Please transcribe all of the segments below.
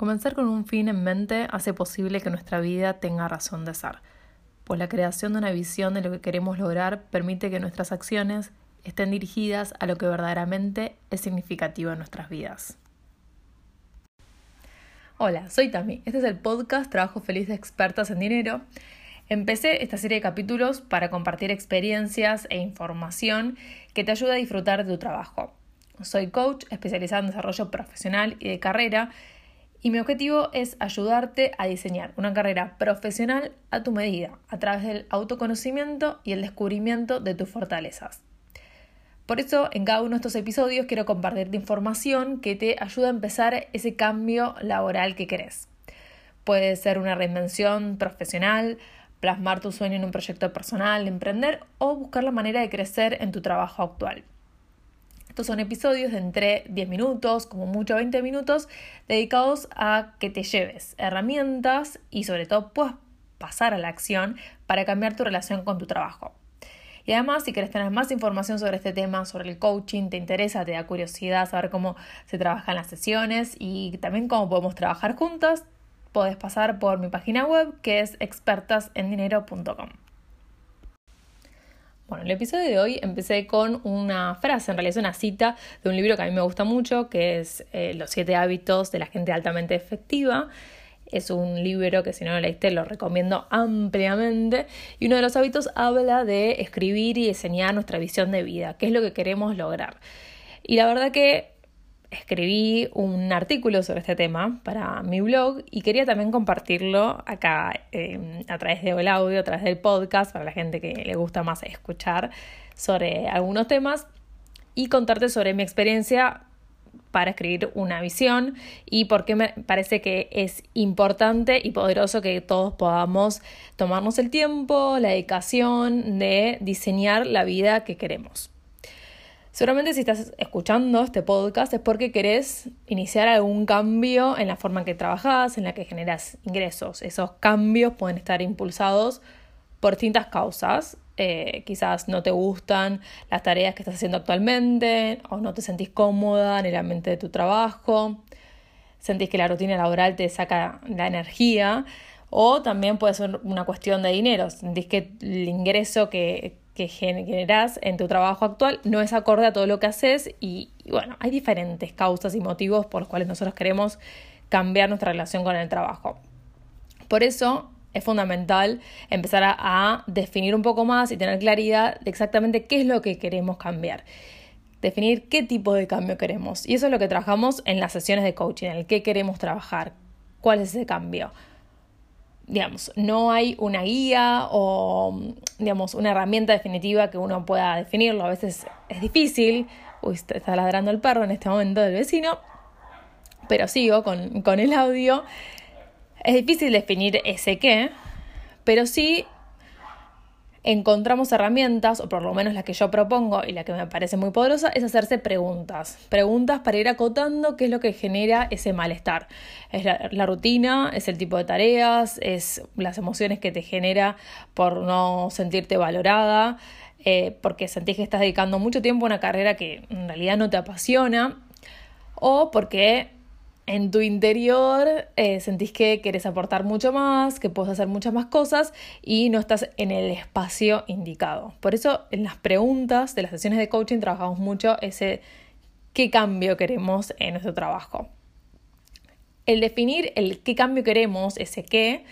Comenzar con un fin en mente hace posible que nuestra vida tenga razón de ser, pues la creación de una visión de lo que queremos lograr permite que nuestras acciones estén dirigidas a lo que verdaderamente es significativo en nuestras vidas. Hola, soy Tami. Este es el podcast Trabajo Feliz de Expertas en Dinero. Empecé esta serie de capítulos para compartir experiencias e información que te ayude a disfrutar de tu trabajo. Soy coach especializada en desarrollo profesional y de carrera y mi objetivo es ayudarte a diseñar una carrera profesional a tu medida, a través del autoconocimiento y el descubrimiento de tus fortalezas. Por eso, en cada uno de estos episodios quiero compartirte información que te ayude a empezar ese cambio laboral que querés. Puede ser una reinvención profesional, plasmar tu sueño en un proyecto personal, emprender o buscar la manera de crecer en tu trabajo actual. Estos son episodios de entre 10 minutos, como mucho 20 minutos, dedicados a que te lleves herramientas y sobre todo puedas pasar a la acción para cambiar tu relación con tu trabajo. Y además, si quieres tener más información sobre este tema, sobre el coaching, te interesa, te da curiosidad saber cómo se trabajan las sesiones y también cómo podemos trabajar juntas, puedes pasar por mi página web que es expertasendinero.com. Bueno, el episodio de hoy empecé con una frase, en realidad una cita de un libro que a mí me gusta mucho, que es eh, Los siete hábitos de la gente altamente efectiva. Es un libro que si no lo leíste lo recomiendo ampliamente. Y uno de los hábitos habla de escribir y diseñar nuestra visión de vida, qué es lo que queremos lograr. Y la verdad que escribí un artículo sobre este tema para mi blog y quería también compartirlo acá em, a través del audio, a través del podcast, para la gente que le gusta más escuchar sobre algunos temas y contarte sobre mi experiencia para escribir una visión y por qué me parece que es importante y poderoso que todos podamos tomarnos el tiempo, la dedicación de diseñar la vida que queremos. Seguramente si estás escuchando este podcast es porque querés iniciar algún cambio en la forma en que trabajas, en la que generas ingresos. Esos cambios pueden estar impulsados por distintas causas. Eh, quizás no te gustan las tareas que estás haciendo actualmente o no te sentís cómoda en el ambiente de tu trabajo, sentís que la rutina laboral te saca la energía o también puede ser una cuestión de dinero, sentís que el ingreso que, que generas en tu trabajo actual no es acorde a todo lo que haces y, bueno, hay diferentes causas y motivos por los cuales nosotros queremos cambiar nuestra relación con el trabajo. Por eso es fundamental empezar a, definir un poco más y tener claridad de exactamente qué es lo que queremos cambiar. Definir qué tipo de cambio queremos. Y eso es lo que trabajamos en las sesiones de coaching, en el qué queremos trabajar, cuál es ese cambio digamos, no hay una guía o, digamos, una herramienta definitiva que uno pueda definirlo. A veces es difícil. Uy, está ladrando el perro en este momento del vecino. Pero sigo con, con el audio. Es difícil definir ese qué, pero sí encontramos herramientas, o por lo menos la que yo propongo y la que me parece muy poderosa, es hacerse preguntas. Preguntas para ir acotando qué es lo que genera ese malestar. Es la, rutina, es el tipo de tareas, es las emociones que te genera por no sentirte valorada, eh, porque sentís que estás dedicando mucho tiempo a una carrera que en realidad no te apasiona, o porque en tu interior eh, sentís que querés aportar mucho más, que puedes hacer muchas más cosas y no estás en el espacio indicado. Por eso en las preguntas de las sesiones de coaching trabajamos mucho ese qué cambio queremos en nuestro trabajo. El definir el qué cambio queremos, ese qué,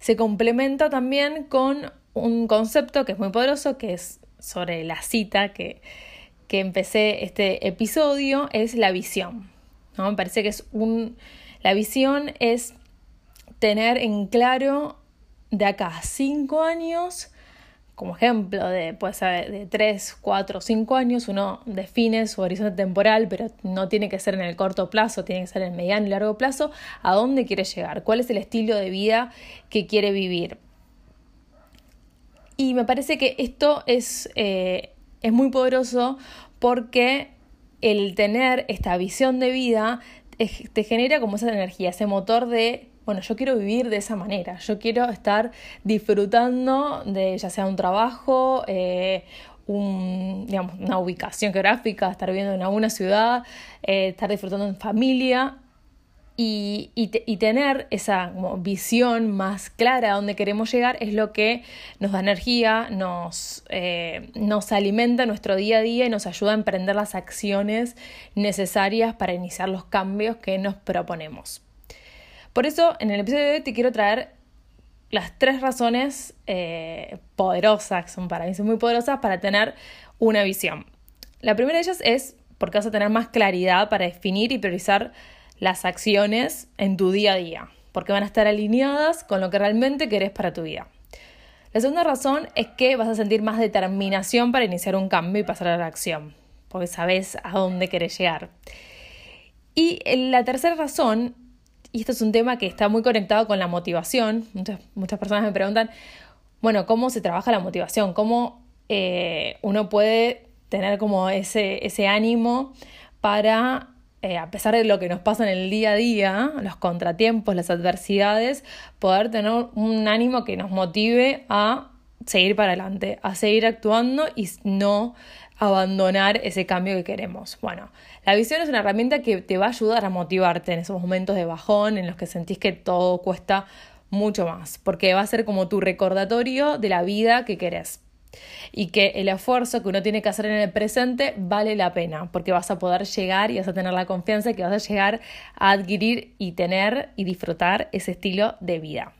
se complementa también con un concepto que es muy poderoso, que es sobre la cita que, que empecé este episodio, es la visión. Me parece que es un... La visión es tener en claro de acá a cinco años, como ejemplo de, puede ser de 3, 4, 5 años, uno define su horizonte temporal, pero no tiene que ser en el corto plazo, tiene que ser en el mediano y largo plazo, a dónde quiere llegar, cuál es el estilo de vida que quiere vivir. Y me parece que esto es, eh, es muy poderoso porque el tener esta visión de vida te genera como esa energía, ese motor de, bueno, yo quiero vivir de esa manera, yo quiero estar disfrutando de ya sea un trabajo, eh, un, digamos, una ubicación geográfica, estar viviendo en alguna ciudad, eh, estar disfrutando en familia. Y, y, tener esa visión más clara a dónde queremos llegar es lo que nos da energía, nos, eh, nos alimenta nuestro día a día y nos ayuda a emprender las acciones necesarias para iniciar los cambios que nos proponemos. Por eso, en el episodio de hoy te quiero traer las tres razones eh, poderosas, que son para mí son muy poderosas, para tener una visión. La primera de ellas es porque vas a tener más claridad para definir y priorizar las acciones en tu día a día, porque van a estar alineadas con lo que realmente querés para tu vida. La segunda razón es que vas a sentir más determinación para iniciar un cambio y pasar a la acción, porque sabes a dónde querés llegar. Y la tercera razón, y esto es un tema que está muy conectado con la motivación, muchas, muchas personas me preguntan, bueno, ¿cómo se trabaja la motivación? ¿Cómo eh, uno puede tener como ese, ese ánimo para eh, a pesar de lo que nos pasa en el día a día, los contratiempos, las adversidades, poder tener un ánimo que nos motive a seguir para adelante, a seguir actuando y no abandonar ese cambio que queremos. Bueno, la visión es una herramienta que te va a ayudar a motivarte en esos momentos de bajón en los que sentís que todo cuesta mucho más, porque va a ser como tu recordatorio de la vida que querés y que el esfuerzo que uno tiene que hacer en el presente vale la pena, porque vas a poder llegar y vas a tener la confianza que vas a llegar a adquirir y tener y disfrutar ese estilo de vida.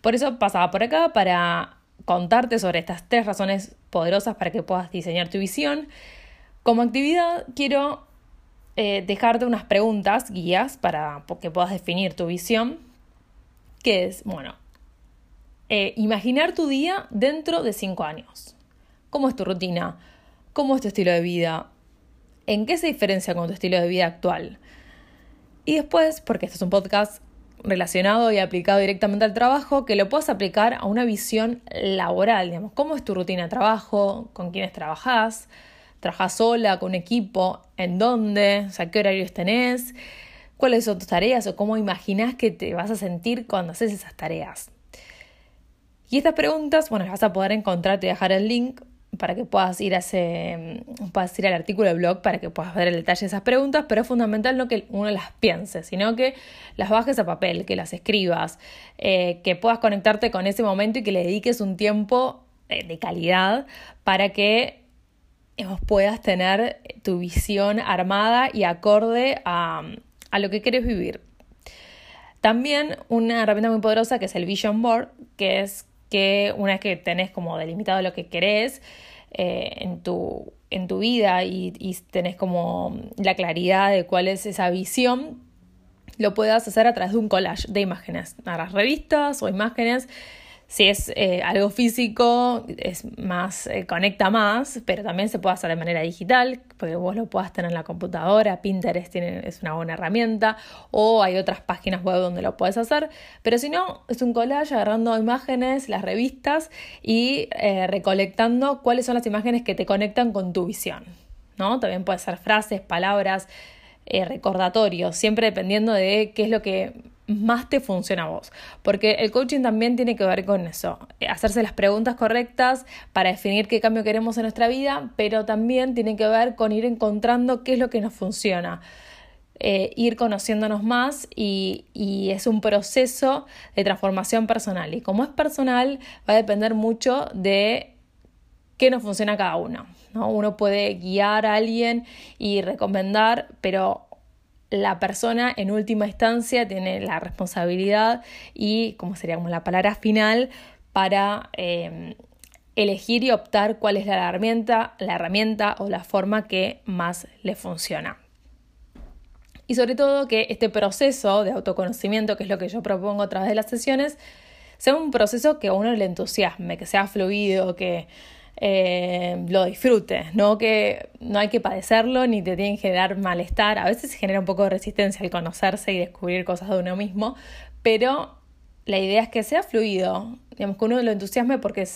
Por eso pasaba por acá para contarte sobre estas tres razones poderosas para que puedas diseñar tu visión. Como actividad quiero eh, dejarte unas preguntas, guías, para que puedas definir tu visión, que es, bueno, eh, imaginar tu día dentro de cinco años. ¿Cómo es tu rutina? ¿Cómo es tu estilo de vida? ¿En qué se diferencia con tu estilo de vida actual? Y después, porque este es un podcast relacionado y aplicado directamente al trabajo, que lo puedas aplicar a una visión laboral, digamos, cómo es tu rutina de trabajo, con quiénes trabajas, trabajas sola, con un equipo, en dónde, o qué horarios tenés, cuáles son tus tareas o cómo imaginas que te vas a sentir cuando haces esas tareas. Y estas preguntas, bueno, las vas a poder encontrar, te voy a dejar el link para que puedas ir a ese, puedas ir al artículo de blog para que puedas ver el detalle de esas preguntas, pero es fundamental no que uno las piense, sino que las bajes a papel, que las escribas, eh, que puedas conectarte con ese momento y que le dediques un tiempo eh, de calidad para que puedas tener tu visión armada y acorde a, a lo que quieres vivir. También una herramienta muy poderosa que es el Vision Board, que es que una vez que tenés como delimitado lo que querés eh, en, tu, en tu vida y, tenés como la claridad de cuál es esa visión, lo puedas hacer a través de un collage de imágenes, las revistas o imágenes si es eh, algo físico, es más, eh, conecta más, pero también se puede hacer de manera digital, porque vos lo puedas tener en la computadora, Pinterest tiene, es una buena herramienta, o hay otras páginas web donde lo puedes hacer, pero si no, es un collage agarrando imágenes, las revistas y eh, recolectando cuáles son las imágenes que te conectan con tu visión. ¿no? También puede ser frases, palabras, recordatorios, siempre dependiendo de qué es lo que más te funciona a vos. Porque el coaching también tiene que ver con eso, eh, hacerse las preguntas correctas para definir qué cambio queremos en nuestra vida, pero también tiene que ver con ir encontrando qué es lo que nos funciona. Eh, ir conociéndonos más y, es un proceso de transformación personal. Y como es personal, va a depender mucho de qué nos funciona cada uno. ¿no? Uno puede guiar a alguien y recomendar, pero la persona en última instancia tiene la responsabilidad y, como sería como la palabra final, para em, elegir y optar cuál es la herramienta, la herramienta o la forma que más le funciona. Y sobre todo que este proceso de autoconocimiento, que es lo que yo propongo a través de las sesiones, sea un proceso que a uno le entusiasme, que sea fluido, que eh, lo disfrutes, ¿no? Que no hay que padecerlo ni te tiene que generar malestar. A veces se genera un poco de resistencia al conocerse y descubrir cosas de uno mismo, pero la idea es que sea fluido, digamos que uno lo entusiasme porque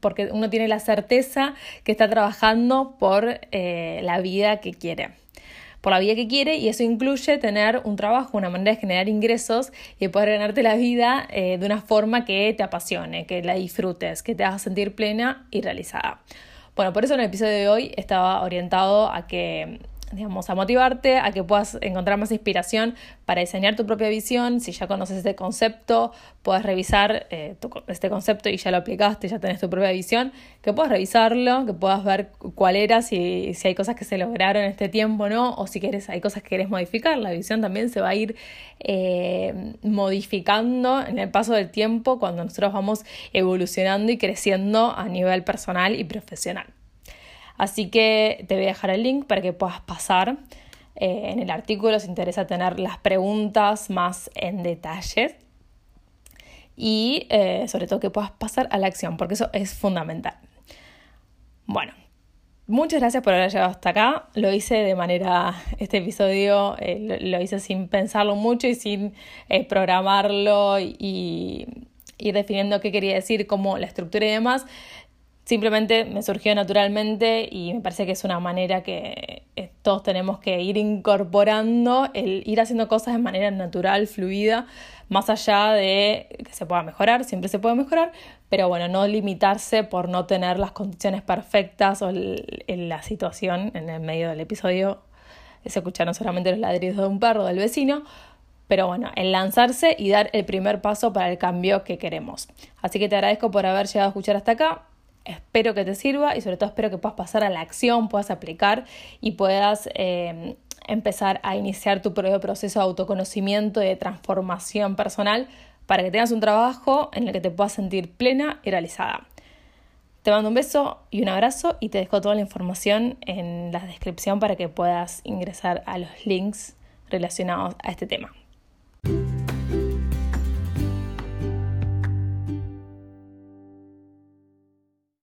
porque uno tiene la certeza que está trabajando por eh, la vida que quiere por la vida que quiere y eso incluye tener un trabajo, una manera de generar ingresos y poder ganarte la vida eh, de una forma que te apasione, que la disfrutes, que te haga sentir plena y realizada. Bueno, por eso en el episodio de hoy estaba orientado a que digamos, a motivarte, a que puedas encontrar más inspiración para diseñar tu propia visión. Si ya conoces este concepto, puedas revisar eh, este concepto y ya lo aplicaste, ya tenés tu propia visión, que puedas revisarlo, que puedas ver cuál era, si, si hay cosas que se lograron en este tiempo, ¿no? O si quieres, hay cosas que quieres modificar. La visión también se va a ir eh, modificando en el paso del tiempo cuando nosotros vamos evolucionando y creciendo a nivel personal y profesional. Así que te voy a dejar el link para que puedas pasar eh, en el artículo si interesa tener las preguntas más en detalle y eh, sobre todo que puedas pasar a la acción, porque eso es fundamental. Bueno, muchas gracias por haber llegado hasta acá. Lo hice de manera, este episodio eh, lo, hice sin pensarlo mucho y sin programarlo y ir definiendo qué quería decir, cómo la estructura y demás simplemente me surgió naturalmente y me parece que es una manera que eh, todos tenemos que ir incorporando, el ir haciendo cosas de manera natural, fluida, más allá de que se pueda mejorar, siempre se puede mejorar, pero bueno, no limitarse por no tener las condiciones perfectas o en la situación en el medio del episodio se escucharon solamente los ladridos de un perro del vecino, pero bueno, el lanzarse y dar el primer paso para el cambio que queremos. Así que te agradezco por haber llegado a escuchar hasta acá. Espero que te sirva y sobre todo espero que puedas pasar a la acción, puedas aplicar y puedas eh, empezar a iniciar tu propio proceso de autoconocimiento y de transformación personal para que tengas un trabajo en el que te puedas sentir plena y realizada. Te mando un beso y un abrazo y te dejo toda la información en la descripción para que puedas ingresar a los links relacionados a este tema.